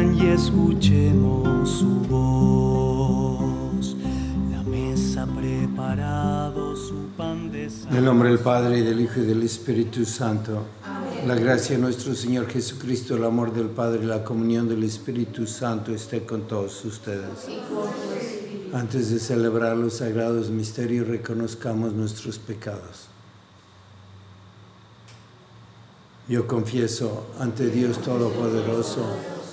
Vengan y escuchemos su voz. La mesa preparado, su pan de sal. En el nombre del Padre, y del Hijo y del Espíritu Santo. La gracia de nuestro Señor Jesucristo, el amor del Padre y la comunión del Espíritu Santo esté con todos ustedes. Antes de celebrar los sagrados misterios, reconozcamos nuestros pecados. Yo confieso ante Dios Todopoderoso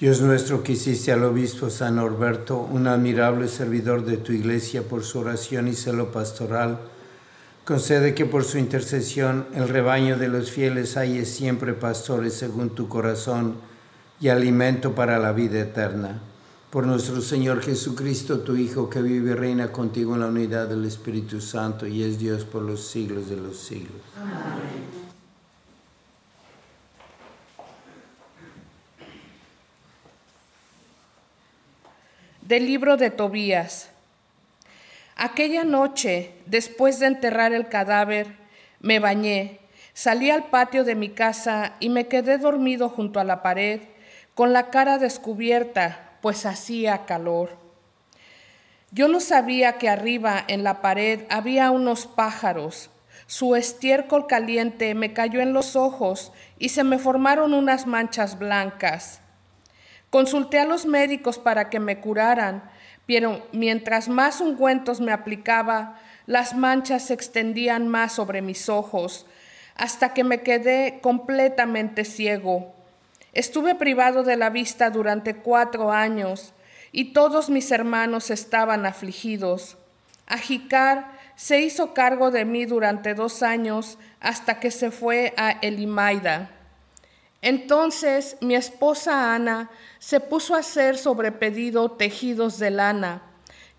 Dios nuestro que hiciste al obispo San Norberto, un admirable servidor de tu iglesia por su oración y celo pastoral, concede que por su intercesión el rebaño de los fieles halle siempre pastores según tu corazón y alimento para la vida eterna. Por nuestro Señor Jesucristo, tu Hijo, que vive y reina contigo en la unidad del Espíritu Santo y es Dios por los siglos de los siglos. Del libro de Tobías. Aquella noche, después de enterrar el cadáver, me bañé, salí al patio de mi casa y me quedé dormido junto a la pared, con la cara descubierta, pues hacía calor. Yo no sabía que arriba en la pared había unos pájaros. Su estiércol caliente me cayó en los ojos y se me formaron unas manchas blancas. Consulté a los médicos para que me curaran, pero mientras más ungüentos me aplicaba, las manchas se extendían más sobre mis ojos, hasta que me quedé completamente ciego. Estuve privado de la vista durante cuatro años y todos mis hermanos estaban afligidos. Ajicar se hizo cargo de mí durante dos años hasta que se fue a Elimaida. Entonces mi esposa Ana se puso a hacer sobre pedido tejidos de lana,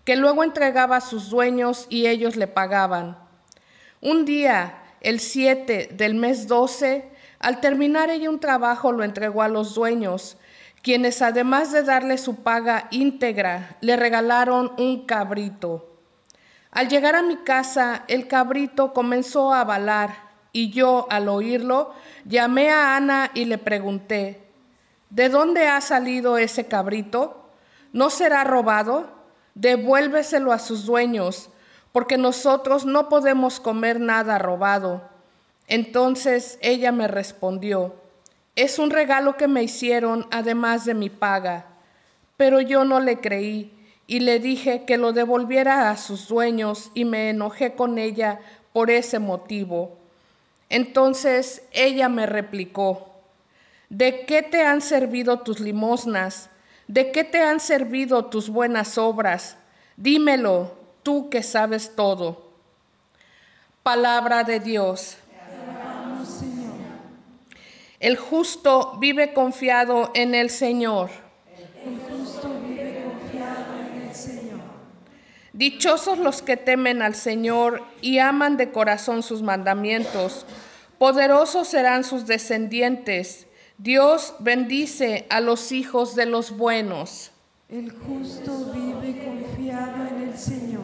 que luego entregaba a sus dueños y ellos le pagaban. Un día, el 7 del mes 12, al terminar ella un trabajo lo entregó a los dueños, quienes además de darle su paga íntegra, le regalaron un cabrito. Al llegar a mi casa, el cabrito comenzó a balar, y yo, al oírlo, llamé a Ana y le pregunté, ¿de dónde ha salido ese cabrito? ¿No será robado? Devuélveselo a sus dueños, porque nosotros no podemos comer nada robado. Entonces ella me respondió, es un regalo que me hicieron además de mi paga. Pero yo no le creí y le dije que lo devolviera a sus dueños y me enojé con ella por ese motivo. Entonces ella me replicó, ¿de qué te han servido tus limosnas? ¿De qué te han servido tus buenas obras? Dímelo, tú que sabes todo. Palabra de Dios. El justo vive confiado en el Señor. Dichosos los que temen al Señor y aman de corazón sus mandamientos. Poderosos serán sus descendientes. Dios bendice a los hijos de los buenos. El justo vive confiado en el Señor.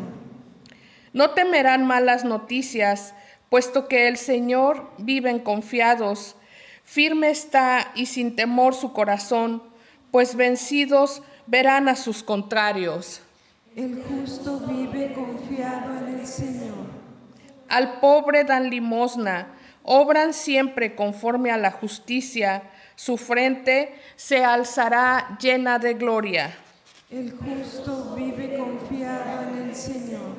No temerán malas noticias, puesto que el Señor viven confiados. Firme está y sin temor su corazón, pues vencidos verán a sus contrarios. El justo vive confiado en el Señor. Al pobre dan limosna, obran siempre conforme a la justicia, su frente se alzará llena de gloria. El justo vive confiado en el Señor.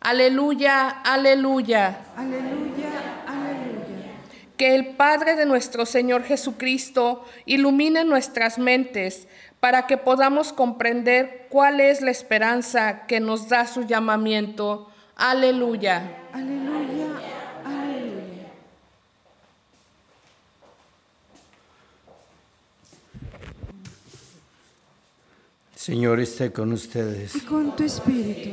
Aleluya, aleluya. Aleluya, aleluya. Que el Padre de nuestro Señor Jesucristo ilumine nuestras mentes para que podamos comprender cuál es la esperanza que nos da su llamamiento. Aleluya. Aleluya, aleluya. Señor esté con ustedes. Y con tu espíritu.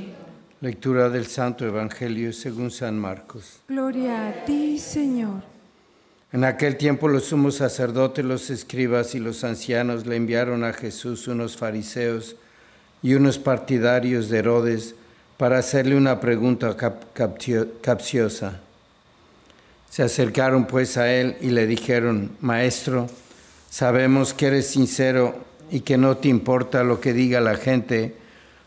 Lectura del Santo Evangelio según San Marcos. Gloria a ti, Señor. En aquel tiempo los sumos sacerdotes, los escribas y los ancianos le enviaron a Jesús unos fariseos y unos partidarios de Herodes para hacerle una pregunta cap- capciosa. Se acercaron pues a él y le dijeron, Maestro, sabemos que eres sincero y que no te importa lo que diga la gente,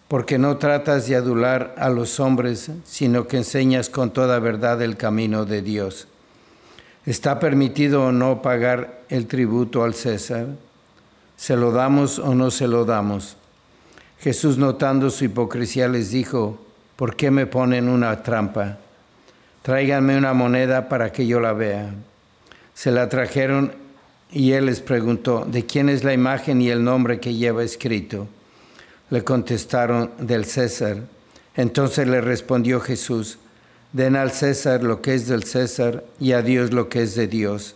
porque no tratas de adular a los hombres, sino que enseñas con toda verdad el camino de Dios. ¿Está permitido o no pagar el tributo al César? ¿Se lo damos o no se lo damos? Jesús, notando su hipocresía, les dijo, ¿por qué me ponen una trampa? Tráiganme una moneda para que yo la vea. Se la trajeron y él les preguntó, ¿de quién es la imagen y el nombre que lleva escrito? Le contestaron, del César. Entonces le respondió Jesús, den al César lo que es del César y a Dios lo que es de Dios.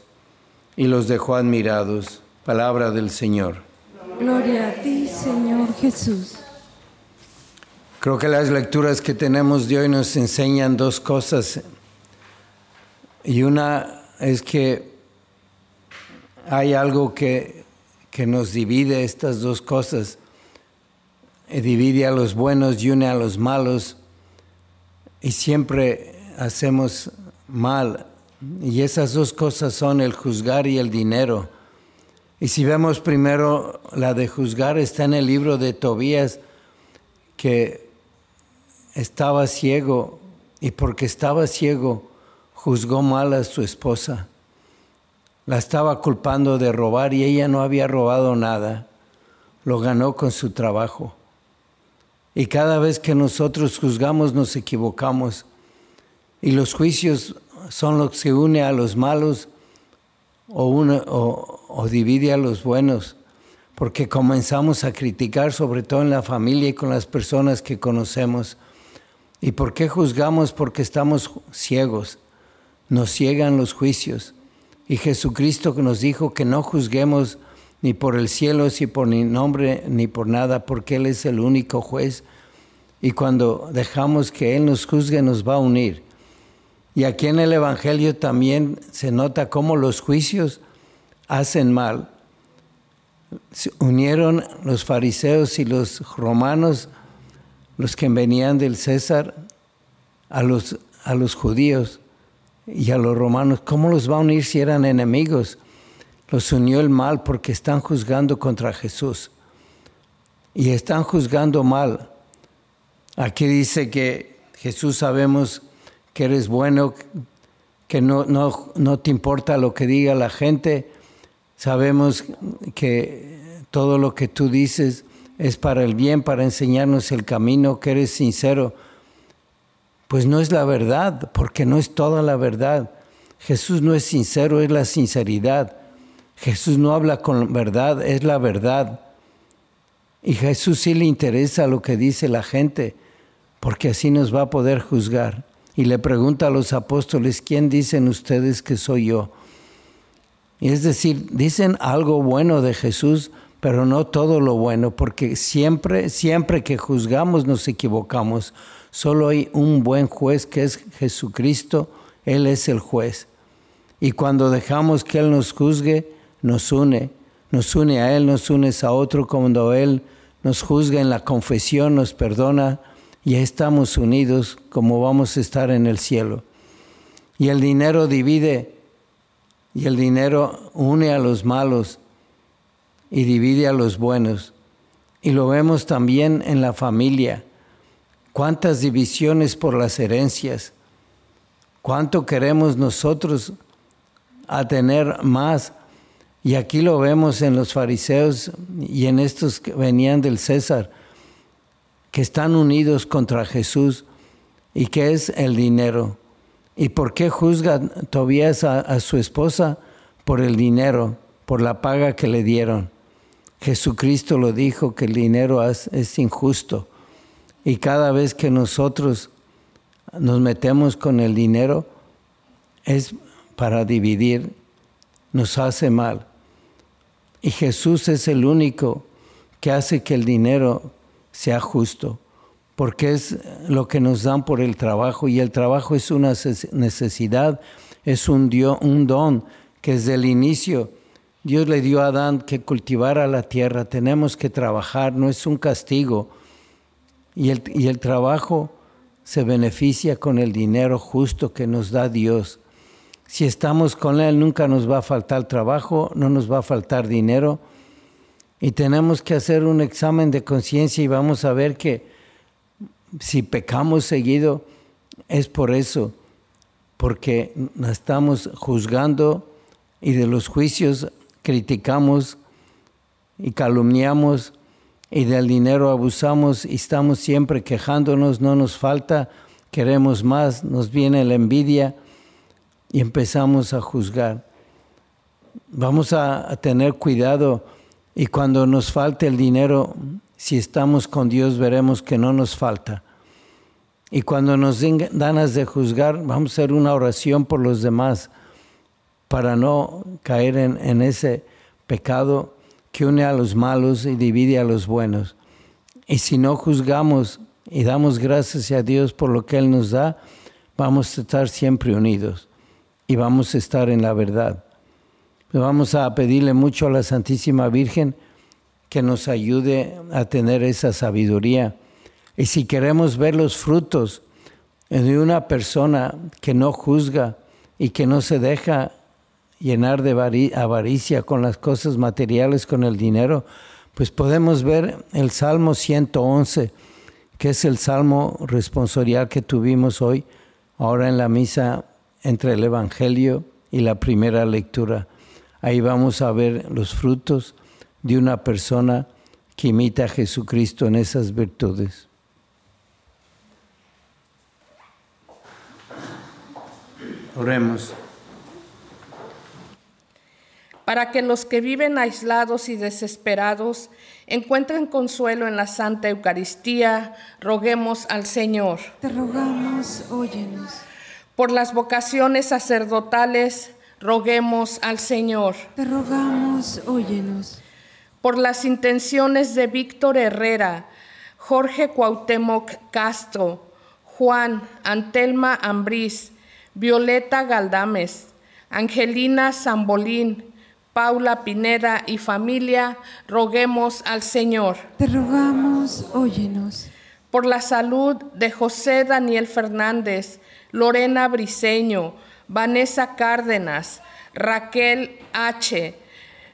Y los dejó admirados. Palabra del Señor. Gloria a ti, Señor Jesús. Creo que las lecturas que tenemos de hoy nos enseñan dos cosas. Y una es que hay algo que, que nos divide estas dos cosas. Eh, Divide a los buenos y une a los malos. Y siempre hacemos mal. Y esas dos cosas son el juzgar y el dinero. Y si vemos primero la de juzgar, está en el libro de Tobías, que estaba ciego y porque estaba ciego juzgó mal a su esposa. La estaba culpando de robar y ella no había robado nada. Lo ganó con su trabajo. Y cada vez que nosotros juzgamos nos equivocamos. Y los juicios son los que une a los malos o, une- o- o divide a los buenos. Porque comenzamos a criticar, sobre todo en la familia y con las personas que conocemos. ¿Y por qué juzgamos? Porque estamos ciegos. Nos ciegan los juicios. Y Jesucristo nos dijo que no juzguemos ni por el cielo, ni por ni nombre, ni por nada, porque Él es el único juez. Y cuando dejamos que Él nos juzgue, nos va a unir. Y aquí en el Evangelio también se nota cómo los juicios hacen mal. Unieron los fariseos y los romanos, los que venían del César, a los, a los judíos. Y a los romanos, ¿cómo los va a unir si eran enemigos? Los unió el mal porque están juzgando contra Jesús. Y están juzgando mal. Aquí dice que Jesús sabemos que eres bueno, que no, no, no te importa lo que diga la gente. Sabemos que todo lo que tú dices es para el bien, para enseñarnos el camino, que eres sincero. Pues no es la verdad, porque no es toda la verdad. Jesús no es sincero, es la sinceridad. Jesús no habla con verdad, es la verdad. Y Jesús sí le interesa lo que dice la gente, porque así nos va a poder juzgar. Y le pregunta a los apóstoles, ¿quién dicen ustedes que soy yo? Y es decir, dicen algo bueno de Jesús, pero no todo lo bueno, porque siempre, siempre que juzgamos nos equivocamos. Solo hay un buen juez que es Jesucristo, Él es el juez. Y cuando dejamos que Él nos juzgue, nos une, nos une a Él, nos une a otro, cuando Él nos juzga en la confesión, nos perdona, y estamos unidos como vamos a estar en el cielo. Y el dinero divide, y el dinero une a los malos y divide a los buenos. Y lo vemos también en la familia. Cuántas divisiones por las herencias. Cuánto queremos nosotros a tener más. Y aquí lo vemos en los fariseos y en estos que venían del César, que están unidos contra Jesús y que es el dinero. ¿Y por qué juzga Tobías a, a su esposa? Por el dinero, por la paga que le dieron. Jesucristo lo dijo que el dinero es, es, injusto. Y cada vez que nosotros nos metemos con el dinero es para dividir, nos hace mal. Y Jesús es el único que hace que el dinero sea justo, porque es lo que nos dan por el trabajo y el trabajo es una necesidad, es un, un don que desde el inicio Dios le dio a Adán que cultivara la tierra, tenemos que trabajar, no es un castigo. Y el, y el trabajo se beneficia con el dinero justo que nos da Dios. Si estamos con Él, nunca nos va a faltar trabajo, no nos va a faltar dinero. Y tenemos que hacer un examen de conciencia y vamos a ver que si pecamos seguido es por eso, porque estamos juzgando y de los juicios criticamos y calumniamos y del dinero abusamos y estamos siempre quejándonos, no nos falta, queremos más, nos viene la envidia y empezamos a juzgar. Vamos a, tener cuidado y cuando nos falte el dinero, si estamos con Dios veremos que no nos falta. Y cuando nos den ganas de juzgar, vamos a hacer una oración por los demás para no caer en, ese pecado que une a los malos y divide a los buenos. Y si no juzgamos y damos gracias a Dios por lo que Él nos da, vamos a estar siempre unidos y vamos a estar en la verdad. Vamos a pedirle mucho a la Santísima Virgen que nos ayude a tener esa sabiduría. Y si queremos ver los frutos de una persona que no juzga y que no se deja llenar de avaricia con las cosas materiales, con el dinero, pues podemos ver el Salmo 111, que es el salmo responsorial que tuvimos hoy, ahora en la misa entre el Evangelio y la primera lectura. Ahí vamos a ver los frutos de una persona que imita a Jesucristo en esas virtudes. Oremos. Para que los que viven aislados y desesperados encuentren consuelo en la Santa Eucaristía, roguemos al Señor. Te rogamos, óyenos. Por las vocaciones sacerdotales, roguemos al Señor. Te rogamos, óyenos. Por las intenciones de Víctor Herrera, Jorge Cuauhtémoc Castro, Juan Antelma Ambrís, Violeta Galdames, Angelina Zambolín, Paula Pineda y familia, roguemos al Señor. Te rogamos, óyenos. Por la salud de José Daniel Fernández, Lorena Briceño, Vanessa Cárdenas, Raquel H.,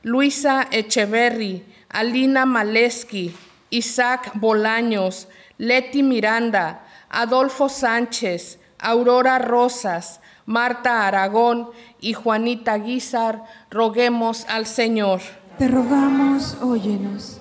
Luisa Echeverry, Alina Maleski, Isaac Bolaños, Leti Miranda, Adolfo Sánchez, Aurora Rosas, Marta Aragón y Juanita Guizar, roguemos al Señor. Te rogamos, óyenos.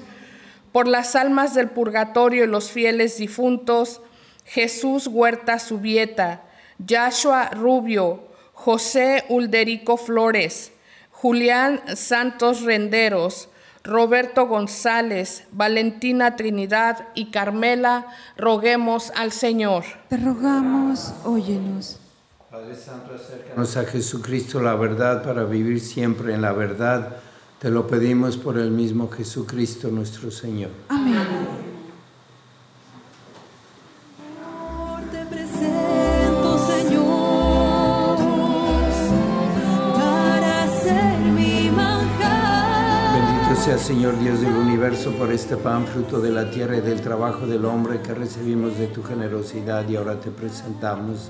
Por las almas del purgatorio y los fieles difuntos, Jesús Huerta Subieta, Joshua Rubio, José Ulderico Flores, Julián Santos Renderos, Roberto González, Valentina Trinidad y Carmela, roguemos al Señor. Te rogamos, óyenos. Padre Santo, acércanos a Jesucristo la verdad para vivir siempre en la verdad. Te lo pedimos por el mismo Jesucristo nuestro Señor. Amén. Te presento, Señor, para ser mi manjar. Bendito sea Señor Dios del universo por este pan, fruto de la tierra y del trabajo del hombre que recibimos de tu generosidad y ahora te presentamos.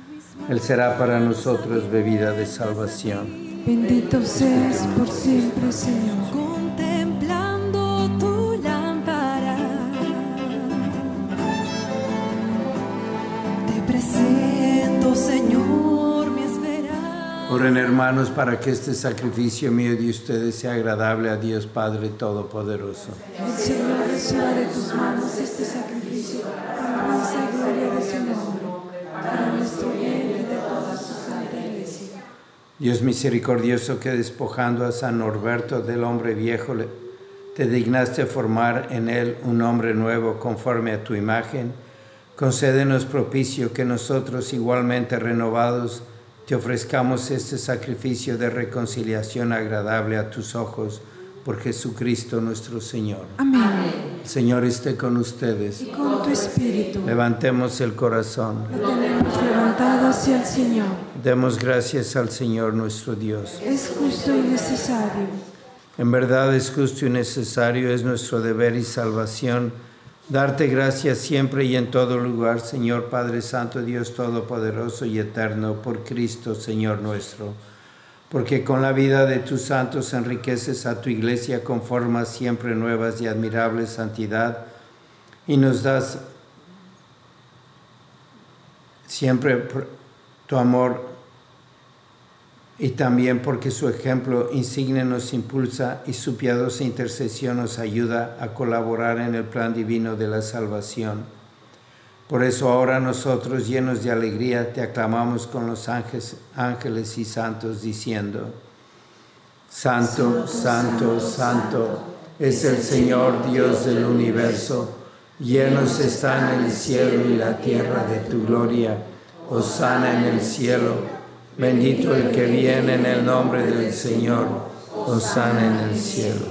Él será para nosotros bebida de salvación. Bendito seas por siempre, Señor. Contemplando tu lámpara, te presento, Señor, mi esperanza. Oren hermanos para que este sacrificio mío de ustedes sea agradable a Dios Padre Todopoderoso. El Señor reciba de tus manos este sacrificio Dios misericordioso que despojando a San Norberto del hombre viejo, te dignaste formar en él un hombre nuevo conforme a tu imagen, concédenos propicio que nosotros igualmente renovados te ofrezcamos este sacrificio de reconciliación agradable a tus ojos por Jesucristo nuestro Señor. Amén. El Señor esté con ustedes. Y con tu espíritu Levantemos el corazón. lo tenemos levantado hacia el Señor. Demos gracias al Señor nuestro Dios. Es justo y necesario. En verdad es justo y necesario, es nuestro deber y salvación darte gracias siempre y en todo lugar, Señor Padre Santo, Dios Todopoderoso y Eterno, por Cristo, Señor nuestro. Porque con la vida de tus santos enriqueces a tu iglesia con formas siempre nuevas y admirables santidad y nos das siempre pr- tu amor y también porque su ejemplo insigne nos impulsa y su piadosa intercesión nos ayuda a colaborar en el plan divino de la salvación. Por eso ahora nosotros, llenos de alegría, te aclamamos con los ángeles, ángeles y santos, diciendo, Santo, Santo, Santo, es el Señor Dios del universo, llenos están el cielo y la tierra de tu gloria, Hosana en el cielo. Bendito el que viene en el nombre del Señor, Hosana en el cielo.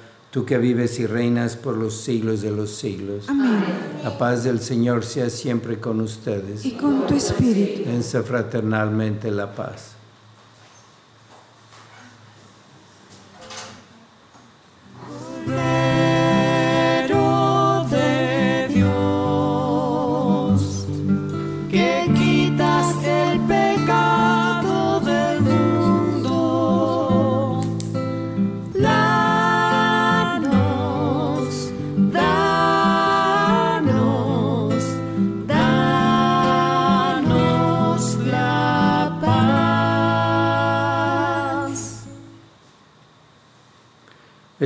tú que vives y reinas por los siglos de los siglos. Amén. La paz del Señor sea siempre con ustedes. Y con tu espíritu. Dense fraternalmente la paz.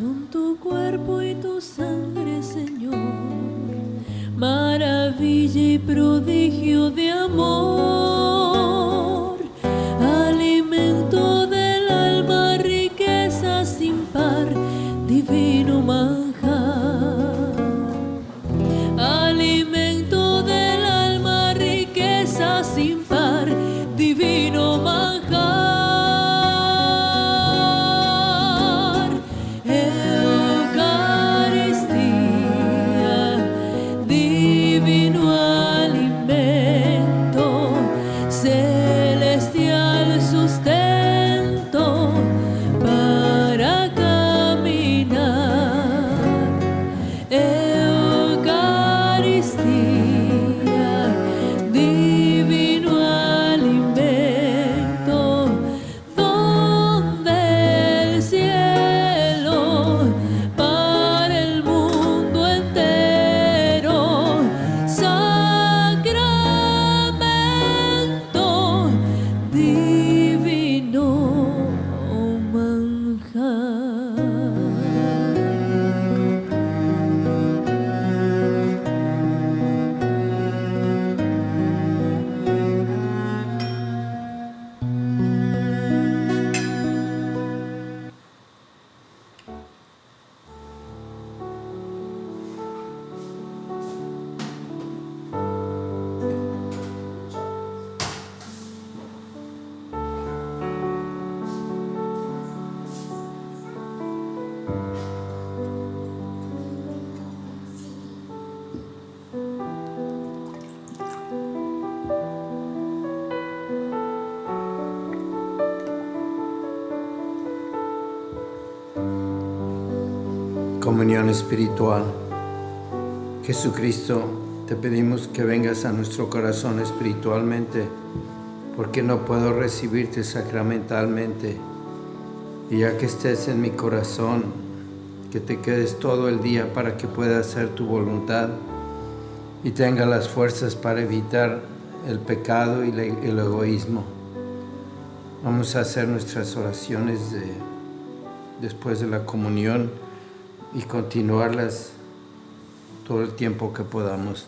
Son tu cuerpo y tu sangre, Señor, maravilla y prodigio de amor, Comunión espiritual. Jesucristo, te pedimos que vengas a nuestro corazón espiritualmente, porque no puedo recibirte sacramentalmente. Y ya que estés en mi corazón, que te quedes todo el día para que pueda hacer tu voluntad y tenga las fuerzas para evitar el pecado y el egoísmo. Vamos a hacer nuestras oraciones de, después de la comunión y continuarlas todo el tiempo que podamos.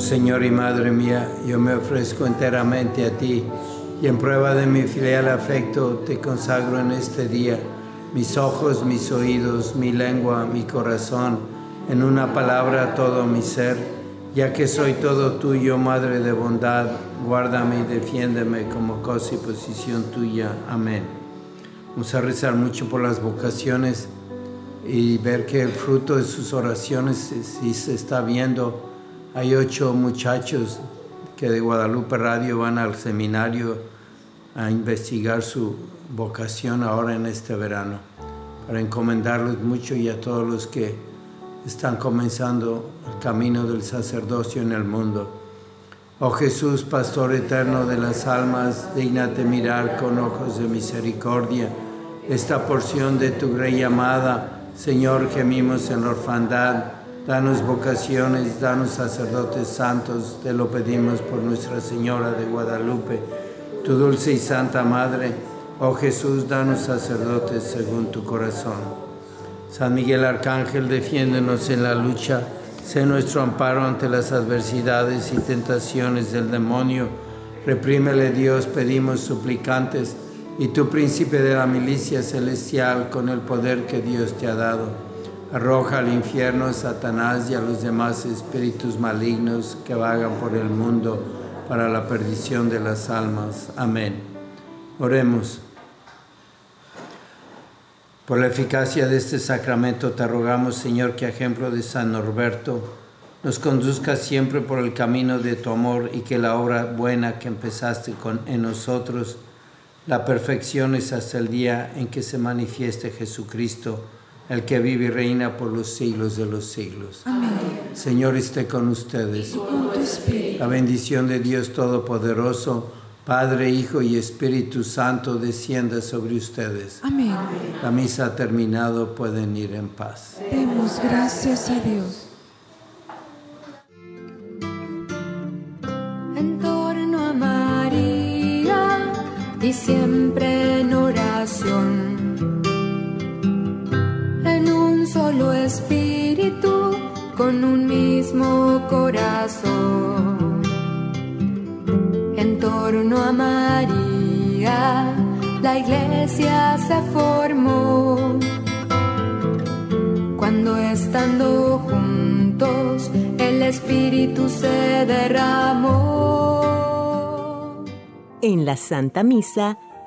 Señor y Madre mía, yo me ofrezco enteramente a ti y en prueba de mi filial afecto te consagro en este día mis ojos, mis oídos, mi lengua, mi corazón, en una palabra todo mi ser, ya que soy todo tuyo, Madre de bondad, guárdame y defiéndeme como cosa y posición tuya. Amén. Vamos a rezar mucho por las vocaciones y ver que el fruto de sus oraciones sí se está viendo hay ocho muchachos que de Guadalupe Radio van al seminario a investigar su vocación ahora en este verano, para encomendarlos mucho y a todos los que están comenzando el camino del sacerdocio en el mundo. Oh Jesús, Pastor eterno de las almas, dignate mirar con ojos de misericordia esta porción de tu grey amada. Señor, gemimos en la orfandad Danos vocaciones, danos sacerdotes santos, te lo pedimos por Nuestra Señora de Guadalupe, tu dulce y santa Madre. Oh Jesús, danos sacerdotes según tu corazón. San Miguel Arcángel, defiéndenos en la lucha, sé nuestro amparo ante las adversidades y tentaciones del demonio. Reprímele Dios, pedimos suplicantes, y tu príncipe de la milicia celestial, con el poder que Dios te ha dado Arroja al infierno a Satanás y a los demás espíritus malignos que vagan por el mundo para la perdición de las almas. Amén. Oremos. Por la eficacia de este sacramento te rogamos, Señor, que a ejemplo de San Norberto nos conduzca siempre por el camino de tu amor y que la obra buena que empezaste con, en nosotros la perfecciones hasta el día en que se manifieste Jesucristo el que vive y reina por los siglos de los siglos. Amén. Señor esté con ustedes. Y con tu espíritu. La bendición de Dios Todopoderoso, Padre, Hijo y Espíritu Santo, descienda sobre ustedes. Amén. La misa ha terminado, pueden ir en paz. Demos gracias a Dios. Corazón. En torno a María, la iglesia se formó. Cuando estando juntos, el espíritu se derramó. En la Santa Misa,